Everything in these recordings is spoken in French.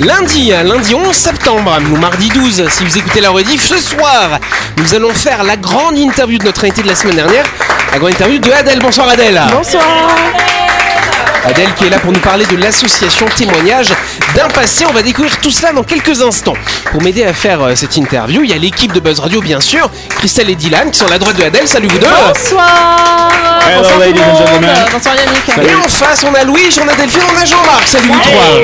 Lundi, lundi 11 septembre ou mardi 12, si vous écoutez la rediff, ce soir, nous allons faire la grande interview de notre invité de la semaine dernière, la grande interview de Adèle. Bonsoir Adèle. Bonsoir. Adèle qui est là pour nous parler de l'association Témoignage d'un passé. On va découvrir tout cela dans quelques instants. Pour m'aider à faire euh, cette interview, il y a l'équipe de Buzz Radio, bien sûr, Christelle et Dylan qui sont à la droite de Adèle. Salut vous deux. Bonsoir. Hello, Bonsoir ladies and. Bonsoir Yannick. Et en face, on a Louis, on a Delphine, on a Jean-Marc. Salut vous trois.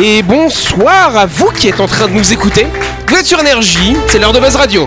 Et bonsoir à vous qui êtes en train de nous écouter. Vous êtes sur Énergie, c'est l'heure de Buzz Radio.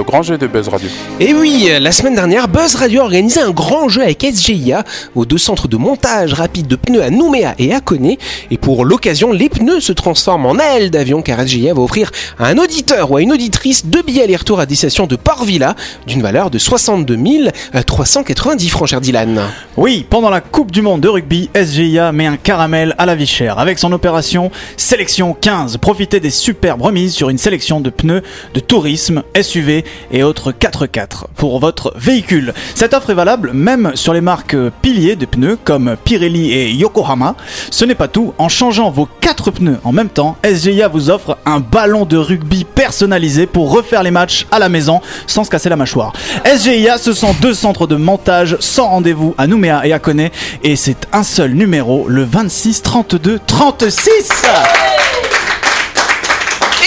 Le grand jeu de Buzz Radio. Et oui, la semaine dernière, Buzz Radio a organisé un grand jeu avec SGIA aux deux centres de montage rapide de pneus à Nouméa et à Koné. Et pour l'occasion, les pneus se transforment en ailes d'avion car SGIA va offrir à un auditeur ou à une auditrice deux billets aller-retour à destination de Port-Villa d'une valeur de 62 390 francs, cher Dylan. Oui, pendant la Coupe du Monde de rugby, SGIA met un caramel à la vie chère avec son opération Sélection 15. Profitez des superbes remises sur une sélection de pneus de tourisme, SUV et autres 4x4 pour votre véhicule. Cette offre est valable même sur les marques piliers de pneus comme Pirelli et Yokohama. Ce n'est pas tout, en changeant vos 4 pneus en même temps, SGIA vous offre un ballon de rugby personnalisé pour refaire les matchs à la maison sans se casser la mâchoire. SGIA, ce sont deux centres de montage sans rendez-vous à Nouméa et à Koné et c'est un seul numéro, le 26 32 36.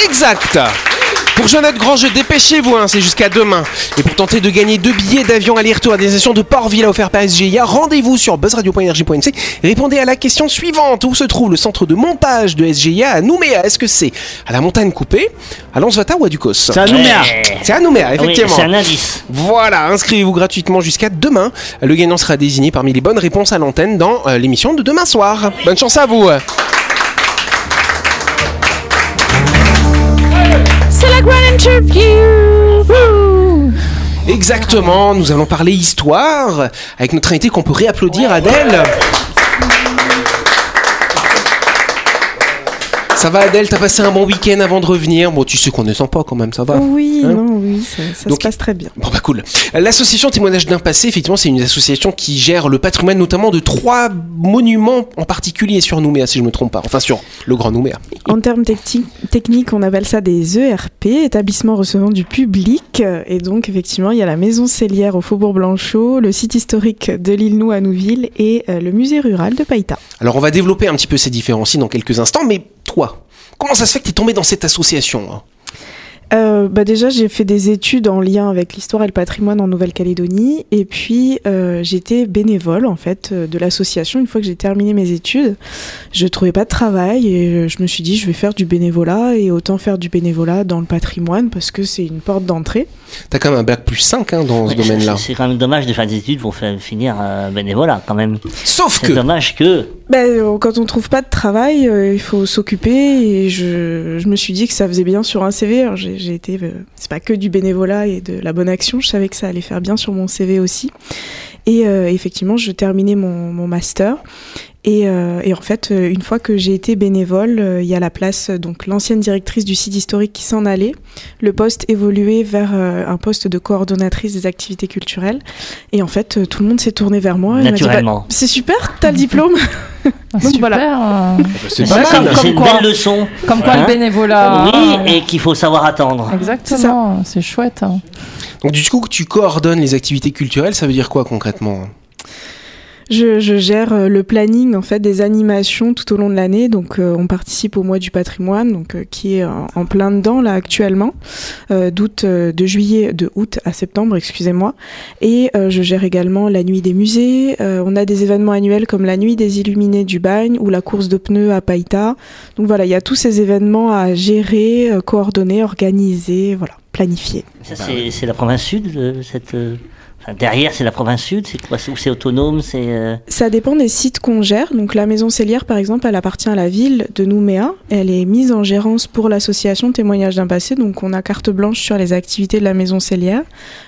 Exact pour jouer à notre grand jeu, dépêchez-vous, hein, c'est jusqu'à demain. Et pour tenter de gagner deux billets d'avion aller-retour à destination de Port-Villa offert par SGIA, rendez-vous sur buzzradio.energie.nc et répondez à la question suivante. Où se trouve le centre de montage de SGIA à Nouméa? Est-ce que c'est à la montagne coupée, à Lansvata ou à Ducos? C'est à Nouméa. C'est à Nouméa, Oui, effectivement. c'est un indice. Voilà, inscrivez-vous gratuitement jusqu'à demain. Le gagnant sera désigné parmi les bonnes réponses à l'antenne dans euh, l'émission de demain soir. Bonne chance à vous Exactement, nous allons parler histoire avec notre invité qu'on peut réapplaudir, Adèle. Ça va Adèle, t'as passé un bon week-end avant de revenir. Bon, tu sais qu'on ne sent pas quand même, ça va. Oui, Hein non, oui, ça, ça Donc- se passe très bien. Bon bah cool. L'association Témoignage d'un passé, effectivement, c'est une association qui gère le patrimoine notamment de trois monuments en particulier sur Nouméa, si je me trompe pas. Enfin sur le Grand Nouméa. En termes techniques, on appelle ça des ERP, établissements recevant du public. Et donc, effectivement, il y a la maison Célière au Faubourg Blanchot, le site historique de l'île Nou à Nouville et euh, le musée rural de Païta. Alors on va développer un petit peu ces différences dans quelques instants, mais toi, comment ça se fait que tu es tombé dans cette association hein? Euh, bah déjà, j'ai fait des études en lien avec l'histoire et le patrimoine en Nouvelle-Calédonie. Et puis, euh, j'étais bénévole, en fait, euh, de l'association. Une fois que j'ai terminé mes études, je trouvais pas de travail et je me suis dit, je vais faire du bénévolat et autant faire du bénévolat dans le patrimoine parce que c'est une porte d'entrée. T'as quand même un bac plus 5 hein, dans ce domaine-là. c'est- C'est quand même dommage de faire des études pour faire finir euh, bénévolat quand même. Sauf C'est que dommage que. Ben, euh, quand on trouve pas de travail, euh, il faut s'occuper et je, je me suis dit que ça faisait bien sur un CV. J'ai été, euh, c'est pas que du bénévolat et de la bonne action, je savais que ça allait faire bien sur mon CV aussi. Et euh, effectivement, je terminais mon, mon master. Et, euh, et en fait, euh, une fois que j'ai été bénévole, euh, il y a la place, donc l'ancienne directrice du site historique qui s'en allait. Le poste évoluait vers euh, un poste de coordonnatrice des activités culturelles. Et en fait, tout le monde s'est tourné vers moi. et m'a dit, Bah, Naturellement. c'est super, t'as le diplôme. Donc Super, voilà. euh, c'est pas comme c'est une quoi. belle leçon. comme quoi Hein le bénévolat. Oui, et qu'il faut savoir attendre. Exactement, c'est chouette. hein. Donc du coup, tu coordonnes les activités culturelles, ça veut dire quoi concrètement? Je, gère euh, le planning en fait des animations tout au long de l'année. Donc euh, on participe au mois du patrimoine, donc euh, qui est en, plein dedans là actuellement, d'août, de juillet, de août à septembre, excusez-moi. Et je gère également la nuit des musées. On a des événements annuels comme la nuit des illuminés du Bagne ou la course de pneus à Païta. Donc voilà, il y a tous ces événements à gérer, coordonner, organiser, voilà. planifié. Ça, c'est la province sud, cette. Derrière, c'est la province sud, c'est quoi c'est- Ou c'est autonome C'est. euh, Ça dépend des sites qu'on gère. Donc la maison cellière, par exemple, elle appartient à la ville de Nouméa. Elle est mise en gérance pour l'association Témoignages d'un passé. Donc on a carte blanche sur les activités de la maison cellière.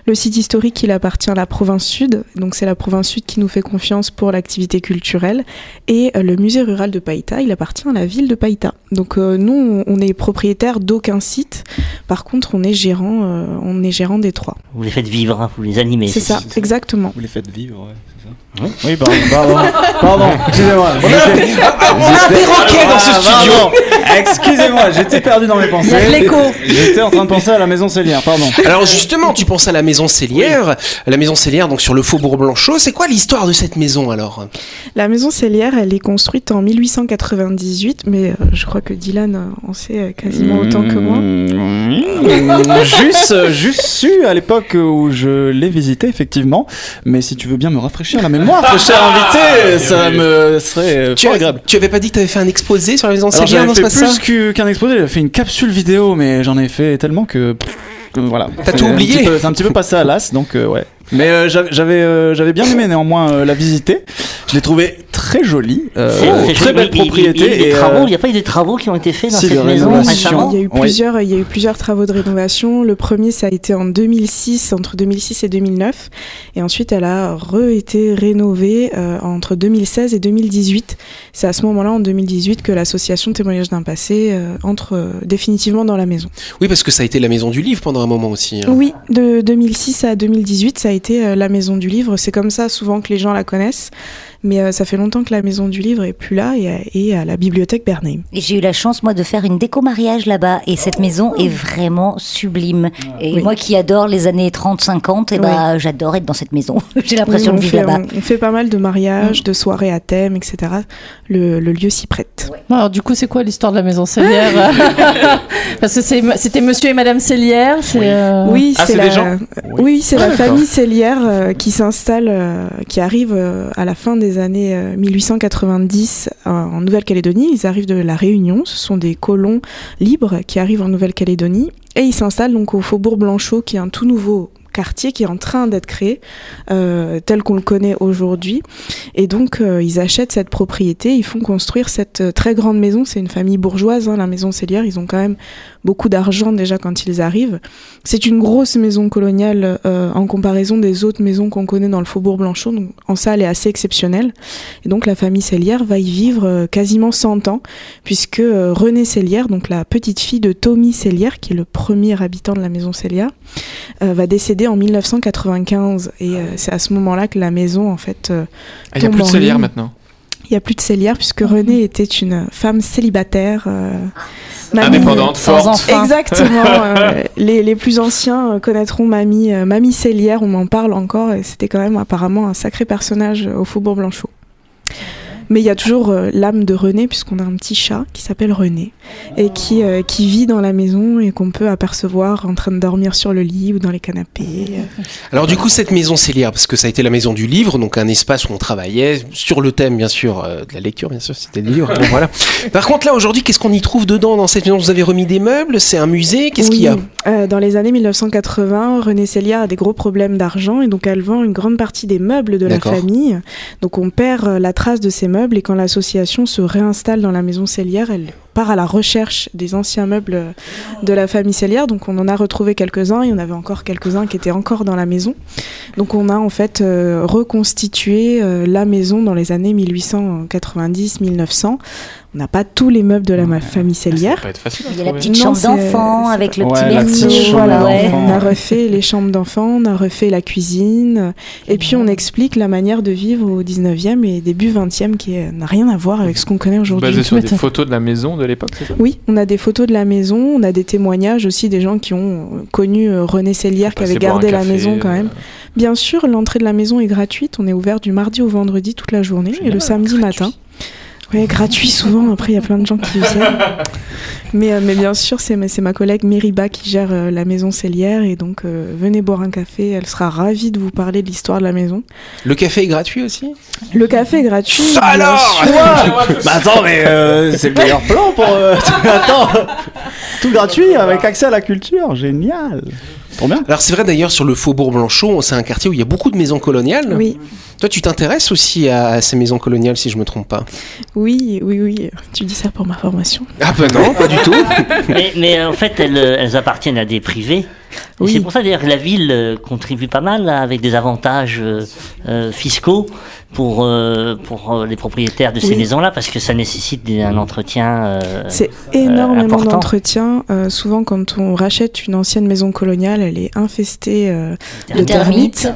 Le site historique, il appartient à la province sud. Donc c'est la province sud qui nous fait confiance pour l'activité culturelle. Et euh, le musée rural de Païta, il appartient à la ville de Païta. Donc euh, nous, on- est propriétaire d'aucun site. Par contre, on est gérant, euh, on est gérant des trois. Vous les faites vivre, hein, vous les animez. C'est ça, exactement. Vous les faites vivre, ouais, ça Oui. Oui, pardon, pardon, pardon, excusez-moi. On a un perroquet dans ce Ah, studio. pardon. Excusez-moi, j'étais perdu dans mes pensées. Il y a de l'écho. J'étais en train de penser à la maison Célière, pardon. Alors justement, tu penses à la maison Cellière, la maison Cellière donc sur le faubourg Blanchot. C'est quoi l'histoire de cette maison alors? La maison cellière, elle est construite en 1898, mais euh, je crois que Dylan en sait euh, quasiment autant que moi. Mmh, juste, euh, juste su à l'époque où je l'ai visité, effectivement. Mais si tu veux bien me rafraîchir la mémoire, très cher invité, ça me serait euh, tu, fort agréable. tu avais pas dit que tu avais fait un exposé sur la maison Alors j'avais non, fait plus qu'un exposé, j'avais fait une capsule vidéo, mais j'en ai fait tellement que voilà. T'as tout oublié. C'est un petit peu passé à l'as, donc euh, ouais. Mais euh, j'avais j'avais euh, j'avais bien aimé néanmoins euh, la visiter. Je l'ai trouvée très jolie, euh, très joli, belle propriété. Il y a eu des travaux, euh, il n'y a pas eu des travaux qui ont été faits dans si, cette maison récemment Il y a eu Oui. plusieurs, il y a eu plusieurs travaux de rénovation. Le premier, ça a été en 2006, entre 2006 et 2009, et ensuite elle a re-été rénovée euh, entre 2016 et 2018. C'est à ce moment-là, en 2018, que l'association Témoignages d'un passé euh, entre euh, définitivement dans la maison. Oui, parce que ça a été la maison du livre pendant moment aussi. hein. Oui, de 2006 à 2018, ça a été euh, la maison du livre. C'est comme ça souvent que les gens la connaissent. Mais euh, ça fait longtemps que la maison du livre est plus là et, à- et à la bibliothèque Bernheim. Et j'ai eu la chance, moi, de faire une déco mariage là-bas. Et cette maison est vraiment sublime. Et Oui. moi qui adore les années 30-50, et bah, j'adore être dans cette maison. j'ai l'impression Oui, de vivre là-bas. on, on fait pas mal de mariages, de soirées à thème, etc. Le, le lieu s'y prête. Alors du coup, c'est quoi l'histoire de la maison Cellière Parce que c'était Monsieur et Madame Cellière. C'est euh, Oui, Ah, c'est c'est la, des gens oui, c'est Ah, la famille Cellière euh, qui s'installe, euh, qui arrive euh, à la fin des années euh, 1890 euh, en Nouvelle-Calédonie. Ils arrivent de la Réunion. Ce sont des colons libres qui arrivent en Nouvelle-Calédonie et ils s'installent donc au Faubourg Blanchot, qui est un tout nouveau quartier qui est en train d'être créé euh, tel qu'on le connaît aujourd'hui et donc euh, ils achètent cette propriété ils font construire cette euh, très grande maison c'est une famille bourgeoise hein, la maison Cellière ils ont quand même beaucoup d'argent déjà quand ils arrivent c'est une grosse maison coloniale euh, en comparaison des autres maisons qu'on connaît dans le Faubourg Blanchot. Donc, en ça, elle est assez exceptionnelle. Et donc, la famille Cellière va y vivre euh, quasiment 100 ans, puisque euh, Renée Cellière, donc la petite fille de Tommy Cellière, qui est le premier habitant de la maison Cellière, va décéder en 1995. Et c'est à ce moment-là que la maison, en fait, Ah, Il n'y a plus de ruine. maintenant. il n'y a plus de Cellière, puisque Renée était une femme célibataire. euh, mamie- Indépendante, sans forte. enfant. Exactement. euh, les, les plus anciens euh, connaîtront Mamie, euh, Mamie Cellière, on en parle encore, et c'était quand même apparemment un sacré personnage au Faubourg Blanchot. Mais il y a toujours euh, l'âme de René, puisqu'on a un petit chat qui s'appelle René, et qui, euh, qui vit dans la maison et qu'on peut apercevoir en train de dormir sur le lit ou dans les canapés. Alors du coup, cette maison Cellière, parce que ça a été la maison du livre, donc un espace où on travaillait sur le thème, bien sûr, euh, de la lecture, bien sûr, c'était le livre. bon, voilà. Par contre, là, aujourd'hui, qu'est-ce qu'on y trouve dedans dans cette maison? Vous avez remis des meubles C'est un musée Qu'est-ce qu'il y a? Dans les années 1980, Renée Cellière a des gros problèmes d'argent et donc elle vend une grande partie des meubles de la famille. Donc on perd la trace de ces meubles et quand l'association se réinstalle dans la maison Cellière, elle part à la recherche des anciens meubles de la famille Cellière. Donc on en a retrouvé quelques-uns, il y en avait encore quelques-uns qui étaient encore dans la maison. Donc on a en fait euh, reconstitué euh, la maison dans les années 1890-1900. On n'a pas tous les meubles de la famille Cellière. Il y a la petite chambre d'enfant avec le Ouais, petit berceau. voilà, ouais. On a refait les chambres d'enfants, on a refait la cuisine, et puis on explique la manière de vivre au 19e et début 20e qui n'a rien à voir avec ce qu'on connaît aujourd'hui. Basé sur des photos de la maison de l'époque, c'est ça? Oui, on a des photos de la maison, on a des témoignages aussi des gens qui ont euh, connu euh, René Cellière qui avait gardé la maison quand euh, même. Bien sûr, l'entrée de la maison est gratuite, on est ouvert du mardi au vendredi toute la journée et le samedi matin. Oui, gratuit souvent, après il y a plein de gens qui viennent. Mais, euh, mais bien sûr, c'est ma, collègue Mériba qui gère euh, la maison Cellière et donc euh, venez boire un café, elle sera ravie de vous parler de l'histoire de la maison. Le café est gratuit aussi? Le café est gratuit. Ça alors. Bah attends, mais euh, c'est le meilleur plan pour. euh, attends Tout gratuit avec accès à la culture, génial. Trop bien. Alors c'est vrai d'ailleurs sur le Faubourg Blanchot, c'est un quartier où il y a beaucoup de maisons coloniales. Oui, Toi tu t'intéresses aussi à, ces maisons coloniales si je me trompe pas. oui, oui, oui. Tu dis ça pour ma formation. Ah ben non, pas du tout. Mais, mais, euh, en fait, elles, euh, elles appartiennent à des privés. Oui. C'est pour ça d'ailleurs que la ville euh, contribue pas mal là, avec des avantages euh, fiscaux pour, euh, pour les propriétaires de ces Oui. maisons-là, parce que ça nécessite un entretien. euh, C'est énormément d'entretien. Euh, souvent, quand on rachète une ancienne maison coloniale, elle est infestée euh, de termites. termite.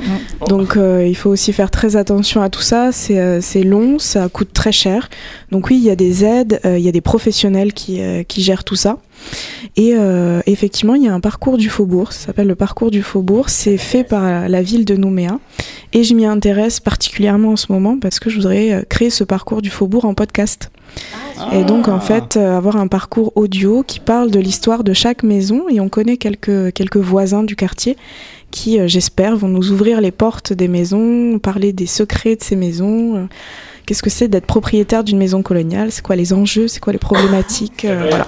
Donc, euh, il faut aussi faire très attention à tout ça. C'est euh, c'est long, ça coûte très cher. Donc, oui, il y a des aides, euh, il y a des professionnels qui, euh, qui gèrent tout ça. Et euh, effectivement, il y a un parcours du faubourg. Ça s'appelle le parcours du faubourg. C'est fait par la ville de Nouméa. Et je m'y intéresse particulièrement en ce moment parce que je voudrais euh, créer ce parcours du faubourg en podcast. Et donc, en fait, euh, avoir un parcours audio qui parle de l'histoire de chaque maison. Et on connaît quelques, quelques voisins du quartier qui, euh, j'espère, vont nous ouvrir les portes des maisons, parler des secrets de ces maisons. euh, Qu'est-ce que c'est d'être propriétaire d'une maison coloniale? C'est quoi les enjeux? C'est quoi les problématiques? Euh, voilà.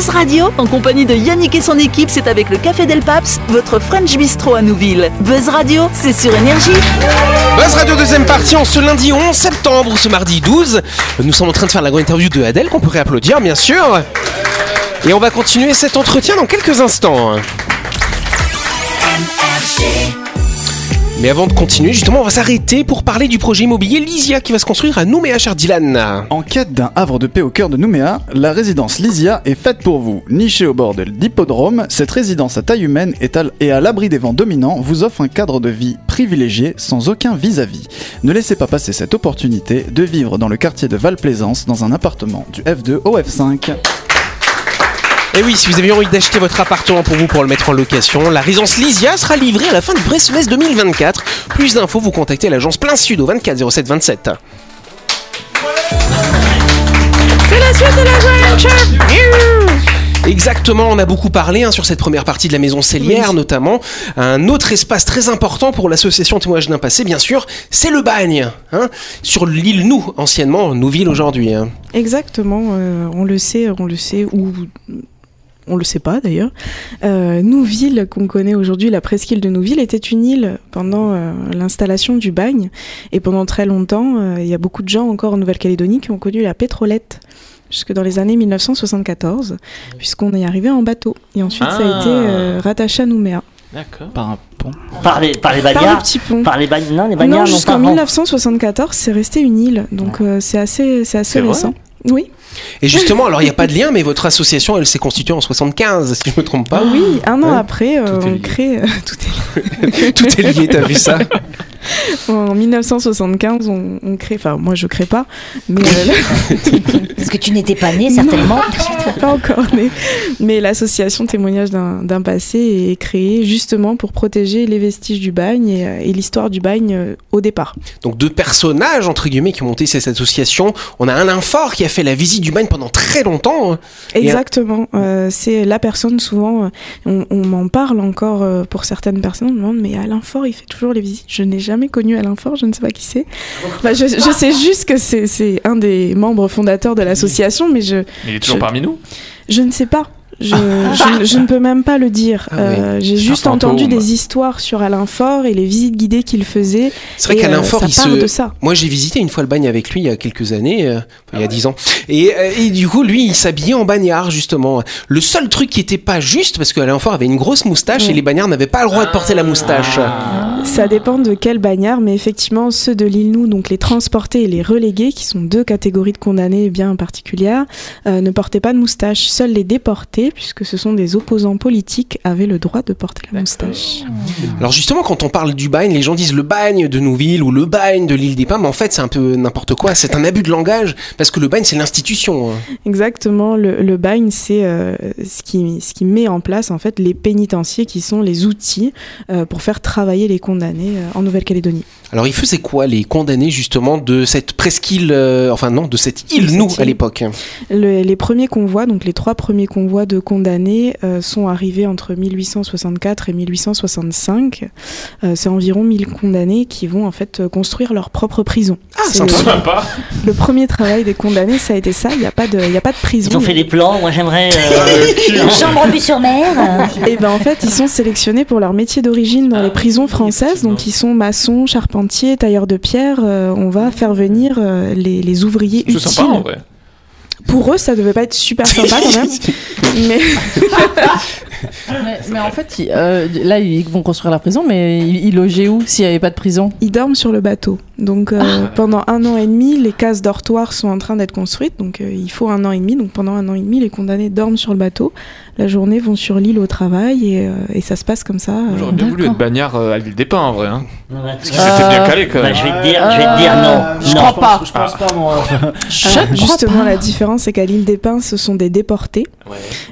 Buzz Radio, en compagnie de Yannick et son équipe, c'est avec le Café Del Paps, votre French Bistro à Nouville. Buzz Radio, c'est sur Énergie. Buzz Radio deuxième partie en ce lundi 11 septembre ou ce mardi 12. Nous sommes en train de faire la grande interview de Adèle qu'on peut réapplaudir bien sûr. Et on va continuer cet entretien dans quelques instants. Mais avant de continuer, justement, on va s'arrêter pour parler du projet immobilier Lysia qui va se construire à Nouméa, cher Dylan. En quête d'un havre de paix au cœur de Nouméa, la résidence Lysia est faite pour vous. Nichée au bord de l'hippodrome, cette résidence à taille humaine et à l'abri des vents dominants vous offre un cadre de vie privilégié sans aucun vis-à-vis. Ne laissez pas passer cette opportunité de vivre dans le quartier de Val-Plaisance dans un appartement du F2 au F5. Et oui, si vous avez envie d'acheter votre appartement pour vous pour le mettre en location, la résidence Lysia sera livrée à la fin du premier semestre 2024. Plus d'infos, vous contactez l'agence Plein Sud au 24 07 27. C'est la suite de la Exactement, on a beaucoup parlé hein, sur cette première partie de la maison Célière, notamment. Un autre espace très important pour l'association Témoignage d'un passé, bien sûr, c'est le bagne. Hein, sur l'île Nou, anciennement, Nouville aujourd'hui. hein. Exactement, euh, on le sait, on le sait, ou on le sait pas d'ailleurs. Euh, Nouville, qu'on connaît aujourd'hui, la presqu'île de Nouville, était une île pendant euh, l'installation du bagne. Et pendant très longtemps, euh, il y a beaucoup de gens encore en Nouvelle-Calédonie qui ont connu la pétrolette. Jusque dans les années 1974, puisqu'on est arrivé en bateau. Et ensuite, ça a Ah. été euh, rattaché à Nouméa. D'accord. Par un pont. Par les, par les Par petit pont. Par les bagnards Non, les bagnards Non, jusqu'en pas avant. 1974, c'est resté une île. Donc euh, c'est assez, c'est assez C'est vrai récent. Oui. Et justement, alors il n'y a pas de lien, mais votre association, elle s'est constituée en 75, si je me trompe pas. Oui, un an Ouais. après, euh, on lié. crée. euh, tout est Tout est lié, t'as vu ça? En 1975, on, on crée. Enfin, moi, je crée pas, mais euh, Parce que tu n'étais pas né, certainement. pas encore né. Mais l'association témoignage d'un passé est créée justement pour protéger les vestiges du bagne et, euh, et l'histoire du bagne euh, au départ. Donc deux personnages, entre guillemets, qui ont monté cette association. On a Alain Faure qui a fait la visite du bagne pendant très longtemps. Un- Exactement. Euh, c'est la personne souvent. on on m'en parle encore pour certaines personnes. On me demande mais Alain Faure, il fait toujours les visites. Je n'ai jamais connu Alain Faure. Je ne sais pas qui c'est. Enfin, je, je sais juste que c'est un des membres fondateurs de l'association, mais je Il est toujours Je- parmi nous? Je ne sais pas. Je, je- je ne peux même pas le dire. Ah oui. Euh, J'ai juste entendu des histoires sur Alain Faure et les visites guidées qu'il faisait. C'est vrai qu'Alain euh, ça il part se. de ça. Moi, j'ai visité une fois le bagne avec lui il y a quelques années, euh, il y a dix ans. Et, euh, et du coup, lui, il s'habillait en bagnard, justement. Le seul truc qui était pas juste, parce qu'Alain Faure avait une grosse moustache et les bagnards n'avaient pas le droit de porter la moustache. Ça dépend de quel bagnard, mais effectivement, ceux de l'île Nou, donc les transportés et les relégués, qui sont deux catégories de condamnés bien particulières, euh, ne portaient pas de moustache. Seuls les déportés, puisque ce sont des opposants politiques, avaient le droit de porter la moustache. Alors justement, quand on parle du bagne, les gens disent le bagne de Nouville ou le bagne de l'île des Pins, mais en fait c'est un peu n'importe quoi, c'est un abus de langage, parce que le bagne c'est l'institution. hein. Exactement, le, le bagne, c'est euh, ce, qui, ce qui met en place en fait les pénitenciers qui sont les outils euh, pour faire travailler les condamnés euh, en Nouvelle-Calédonie. Alors ils faisaient quoi les condamnés justement de cette presqu'île, euh, enfin non, de cette île nous à l'époque? Le- les premiers convois, donc les trois premiers convois de condamnés, euh, sont arrivés entre 1864 et 1865. Euh, c'est environ 1000 condamnés qui vont en fait construire leur propre prison. Ah, C'est sympa. le, Sympa. le premier travail des condamnés, ça a été ça. Il n'y a pas de, il y a pas de prison. Ils ont fait des plans, moi j'aimerais. euh, Chambre vue sur mer. Et ben en fait, ils sont sélectionnés pour leur métier d'origine dans les prisons françaises. Donc ils sont maçons, charpentiers, tailleurs de pierre. Euh, on va faire venir euh, les, les ouvriers C'est utiles. sympa en vrai. Pour eux, ça devait pas être super sympa quand même. Mais Mais, mais en fait, ils- euh, là, ils vont construire la prison, mais ils, ils logeaient où s'il n'y avait pas de prison? Ils dorment sur le bateau. Donc euh, pendant un an et demi, les cases dortoirs sont en train d'être construites. Donc euh, il faut un an et demi. Donc pendant un an et demi, les condamnés dorment sur le bateau. La journée vont sur l'île au travail et, euh, et ça se passe comme ça. euh. J'aurais bien voulu être bagnard euh, à l'île des Pins en vrai. Hein. bah, Parce que c'était bien calé quand bah, même. je vais te dire, je vais te dire non. Je non. crois pas. Je pense pas, moi. Alors, justement, la différence, c'est qu'à l'île des Pins, ce sont des déportés.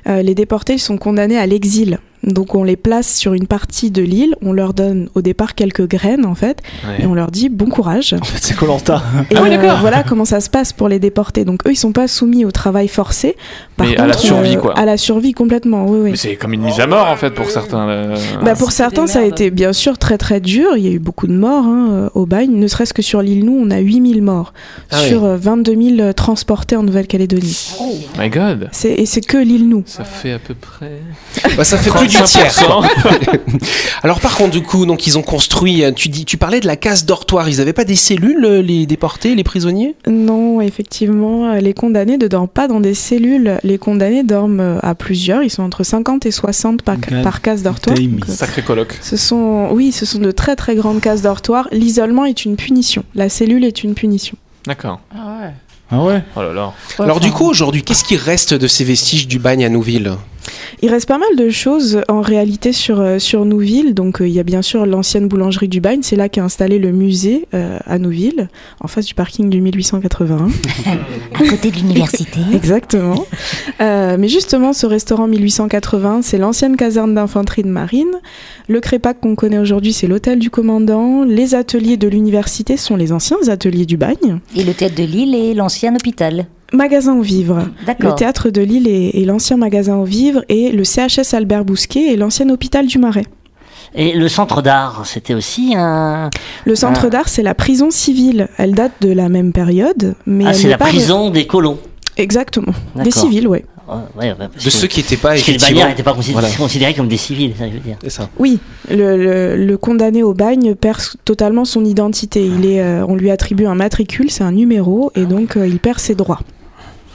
Euh, les déportés, ils sont condamnés à l'exil. Donc on les place sur une partie de l'île, on leur donne au départ quelques graines en fait, Ouais. et on leur dit bon courage. En fait, c'est Colanta. Et Ah oui, euh, d'accord. voilà comment ça se passe pour les déportés. Donc eux, ils sont pas soumis au travail forcé. Par Mais contre, à la survie, euh, quoi. À la survie complètement, oui, oui. Mais c'est comme une mise à mort en fait pour certains. là. Bah, pour certains, ça a été bien sûr très très dur. Il y a eu beaucoup de morts hein, euh, au bagne. Ne serait-ce que sur l'île, nous, on a 8000 morts Ah sur euh, 22 000 transportés en Nouvelle-Calédonie. My God. Et c'est que l'île, nous. Ça fait à peu près. Bah, ça fait plus du tiers. 35%. Alors par contre du coup, donc ils ont construit, euh, tu dis, tu parlais de la case dortoir, ils avaient pas des cellules euh, les déportés, les prisonniers? Non, effectivement, euh, les condamnés ne dorment pas dans des cellules. Les condamnés dorment à plusieurs. Ils sont entre 50 et 60 par, God par case dortoir. Donc, Sacré coloc. Ce sont, oui, ce sont de très très grandes cases dortoirs. L'isolement est une punition. La cellule est une punition. D'accord. Ah ouais. Ah ouais? Oh là là. Alors du coup aujourd'hui, qu'est-ce qui reste de ces vestiges du bagne à Nouville? Il reste pas mal de choses en réalité sur, euh, sur Nouville. Donc euh, il y a bien sûr l'ancienne boulangerie du Bagne, c'est là qu'est installé le musée euh, à Nouville, en face du parking du 1881. À côté de l'université. Exactement. Euh, mais justement, ce restaurant 1880, c'est l'ancienne caserne d'infanterie de marine. Le crépac qu'on connaît aujourd'hui, c'est l'hôtel du commandant. Les ateliers de l'université sont les anciens ateliers du Bagne. Et le théâtre de Lille et l'ancien hôpital. Magasin aux vivres. Le théâtre de Lille est, est l'ancien magasin aux vivres et le CHS Albert Bousquet est l'ancien hôpital du Marais. Et le centre d'art, c'était aussi un. Le centre d'art, c'est la prison civile. Elle date de la même période, mais Ah, elle c'est n'est la pas- prison des colons. Exactement. Des civils, ouais. Ouais, ouais, bah, parce De que- ceux qui n'étaient pas Parce que les bagnards n'étaient pas considérés, Voilà. considérés comme des civils, ça je veux dire. C'est ça. Oui, le, le- le condamné au bagne perd totalement son identité. Il est, euh, on lui attribue un matricule, c'est un numéro, et donc euh, il perd ses droits.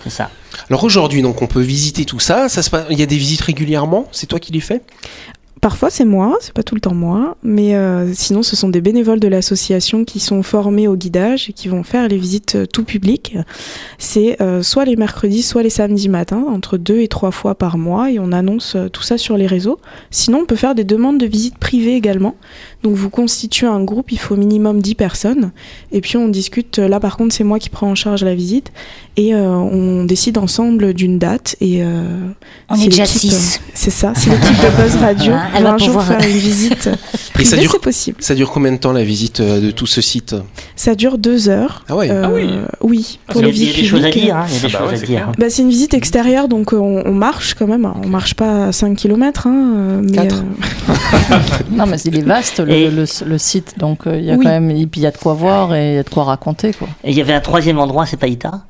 C'est ça. Alors aujourd'hui, donc on peut visiter tout ça. Ça se passe- Il y a des visites régulièrement? C'est toi qui les fais? Parfois c'est moi, c'est pas tout le temps moi, mais euh, sinon ce sont des bénévoles de l'association qui sont formés au guidage et qui vont faire les visites euh, tout public. C'est euh, soit les mercredis, soit les samedis matins, entre deux et trois fois par mois, et on annonce tout ça sur les réseaux. Sinon on peut faire des demandes de visites privées également. Donc vous constituez un groupe, il faut au minimum 10 personnes, et puis on discute. Là par contre c'est moi qui prends en charge la visite, et euh, on décide ensemble d'une date. Et euh, On c'est est déjà l'équipe, six. euh, C'est ça, c'est l'équipe de Buzz Radio. Voilà, elle va un jour pouvoir- faire une visite Et ça privée, dure, c'est possible. ça dure combien de temps la visite euh, de tout ce site? Ça dure deux heures. Ah ouais. Euh, Ah oui. Oui, Il pour les il y a visites des choses à publiques. dire, hein, il y a des Ah bah choses ouais, à c'est dire. Bah, c'est une visite extérieure, donc euh, on, on marche quand même. On marche pas à 5 km. Hein, euh, mais, Quatre. euh, Non, mais il est vaste le, le- le site, donc euh, il y a Oui. quand même, il y a de quoi voir et il y a de quoi raconter, quoi. Et il y avait un troisième endroit, c'est Païta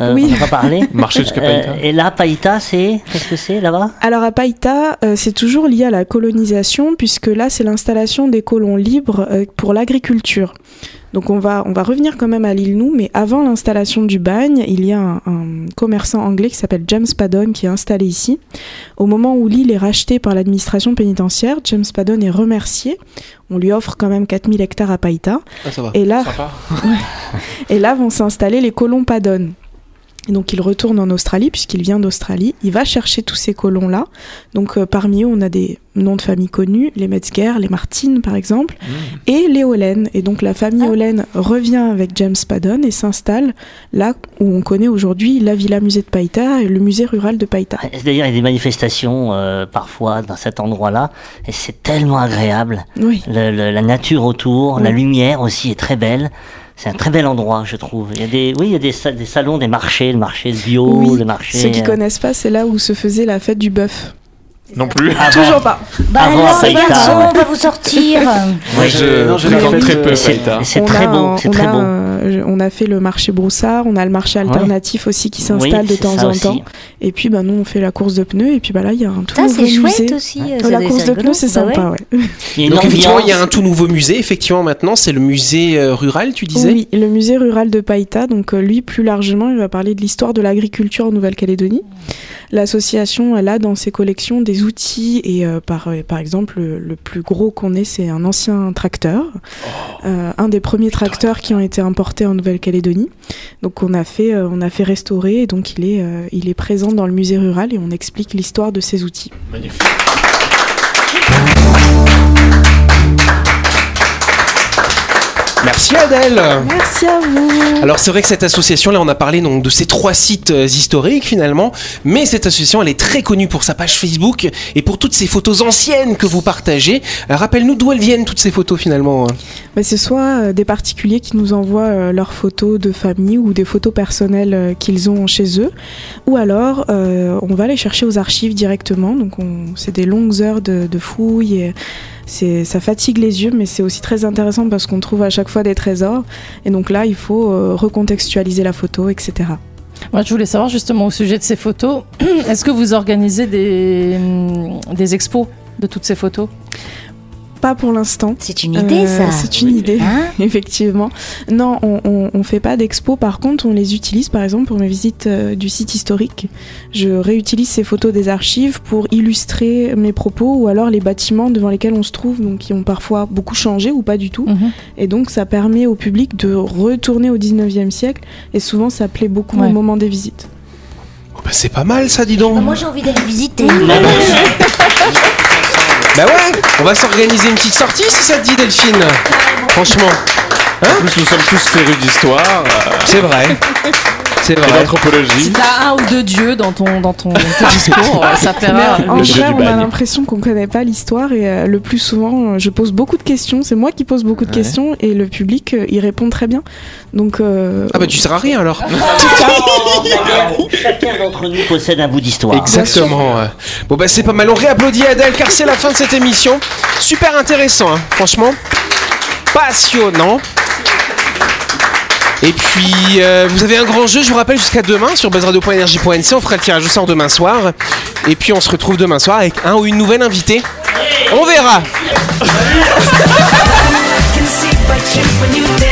Euh, Oui. On en a parlé. Marché jusqu'à Païta. Euh, et là, Païta, c'est. Qu'est-ce que c'est là-bas? Alors à Païta, euh, c'est toujours lié à la colonisation, puisque là, c'est l'installation des colons libres euh, pour l'agriculture. Donc on va, on va revenir quand même à l'île Nou, mais avant l'installation du bagne, il y a un, un commerçant anglais qui s'appelle James Paddon qui est installé ici. Au moment où l'île est rachetée par l'administration pénitentiaire, James Paddon est remercié. On lui offre quand même 4000 hectares à Païta. Ah, ça va. Et là, Sympa. et là vont s'installer les colons Paddon. Et donc il retourne en Australie puisqu'il vient d'Australie. Il va chercher tous ces colons-là. Donc euh, parmi eux, on a des noms de familles connus, les Metzger, les Martin par exemple, et les Hollen. Et donc la famille Hollen revient avec James Paddon et s'installe là où on connaît aujourd'hui la Villa Musée de Païta et le musée rural de Païta. D'ailleurs, il y a des manifestations euh, parfois dans cet endroit-là, et c'est tellement agréable. Oui. Le- le- la nature autour, la lumière aussi est très belle. C'est un très bel endroit, je trouve. Il y a des, oui, il y a des, sa- des salons, des marchés, le marché bio, oui, le marché. ceux qui euh, connaissent pas, c'est là où se faisait la fête du bœuf. Non plus. avant- Toujours pas. Bah Avant alors, les garçons, on va vous sortir. Moi, je non, je fréquente très peu euh, C'est Païta. c'est On très un- c'est on très a beau. un- on a fait le marché Broussard, on a le marché alternatif aussi qui s'installe Oui, de temps en aussi. temps. Et puis bah, nous on fait la course de pneus et puis bah, là il y a un tout Ça, nouveau c'est chouette musée. aussi. ça la course de pneus c'est Bah sympa, ouais. Il y a une Donc effectivement, il y a un tout nouveau musée. Effectivement, maintenant, c'est le musée euh, rural, tu disais Oui, le musée rural de Païta. Donc euh, lui, plus largement, il va parler de l'histoire de l'agriculture en Nouvelle-Calédonie. L'association, elle a dans ses collections des outils et euh, par, euh, par exemple, le, le plus gros qu'on ait, c'est un ancien tracteur, Euh, un des premiers tracteurs qui ont été importés en Nouvelle-Calédonie. Donc on a fait, on a fait restaurer et donc il est, il est présent dans le musée rural et on explique l'histoire de ces outils. Magnifique. Merci Adèle. Merci à vous. Alors c'est vrai que cette association, là on a parlé donc de ces trois sites euh, historiques finalement, mais cette association elle est très connue pour sa page Facebook et pour toutes ces photos anciennes que vous partagez. Euh, Rappelle-nous d'où elles viennent toutes ces photos finalement. hein. Bah, c'est soit euh, des particuliers qui nous envoient leurs photos de famille ou des photos personnelles qu'ils ont chez eux, ou alors euh, on va les chercher aux archives directement. Donc on, c'est des longues heures de, de fouilles. Et ça fatigue les yeux, mais c'est aussi très intéressant parce qu'on trouve à chaque fois des trésors. Et donc là, il faut euh, recontextualiser la photo, etc. Moi, je voulais savoir justement au sujet de ces photos, est-ce que vous organisez des, hum, des expos de toutes ces photos? Pas pour l'instant. C'est une idée, Euh, ça. C'est une idée, Hein effectivement. Non, on, on fait pas d'expo. Par contre, on les utilise, par exemple, pour mes visites euh, du site historique. Je réutilise ces photos des archives pour illustrer mes propos ou alors les bâtiments devant lesquels on se trouve, donc qui ont parfois beaucoup changé ou pas du tout. Mhm. Et donc, ça permet au public de retourner au 19e siècle. Et souvent, ça plaît beaucoup Ouais. au moment des visites. Oh, bah, c'est pas mal ça, dis donc. Bah, moi, j'ai envie d'aller visiter. Bah ouais, on va s'organiser une petite sortie si ça te dit Delphine. Franchement, En plus, nous sommes tous férus d'histoire euh, c'est vrai. C'est vrai. d'anthropologie. Si t'as un ou deux dieux dans ton, dans ton, ton discours, ça fera. Mais en le vrai, on a l'impression qu'on connaît pas l'histoire et euh, le plus souvent, euh, je pose beaucoup de questions. C'est moi qui pose beaucoup de Ouais. questions et le public, euh, il répond très bien. Donc, euh, Ah bah tu sers à rien alors. Chacun d'entre nous possède un bout d'histoire. Exactement. Bon bah c'est pas mal. On réapplaudit Adèle car c'est la fin de cette émission. Super intéressant, hein, franchement. Passionnant. Et puis, euh, vous avez un grand jeu, je vous rappelle, jusqu'à demain sur buzzradio.energie.nc. On fera le tirage au sort demain soir. Et puis, on se retrouve demain soir avec un ou une nouvelle invitée. On verra.